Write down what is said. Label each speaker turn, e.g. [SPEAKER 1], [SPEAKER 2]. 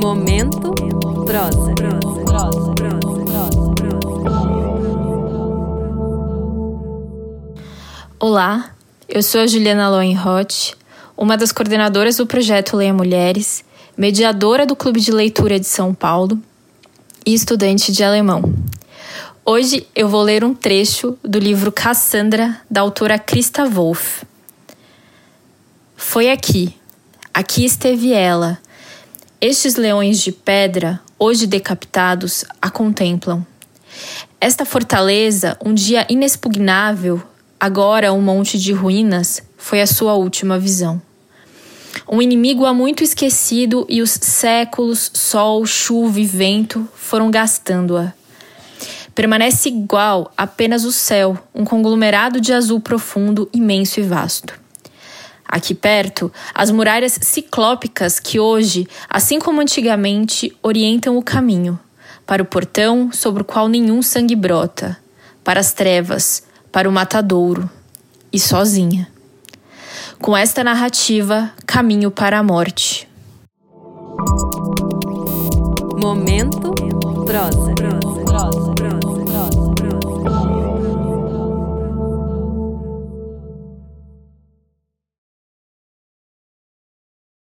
[SPEAKER 1] Momento prosa.
[SPEAKER 2] Olá, eu sou a Juliana Loenroth, uma das coordenadoras do projeto Leia Mulheres, mediadora do Clube de Leitura de São Paulo e estudante de alemão. Hoje eu vou ler um trecho do livro Cassandra, da autora Christa Wolff. Foi aqui, aqui esteve ela. Estes leões de pedra, hoje decapitados, a contemplam. Esta fortaleza, um dia inexpugnável, agora um monte de ruínas, foi a sua última visão. Um inimigo há muito esquecido e os séculos, sol, chuva e vento foram gastando-a. Permanece igual apenas o céu, um conglomerado de azul profundo, imenso e vasto. Aqui perto, as muralhas ciclópicas que hoje, assim como antigamente, orientam o caminho para o portão sobre o qual nenhum sangue brota, para as trevas, para o matadouro e sozinha. Com esta narrativa, caminho para a morte.
[SPEAKER 1] Momento prosa. prosa. prosa.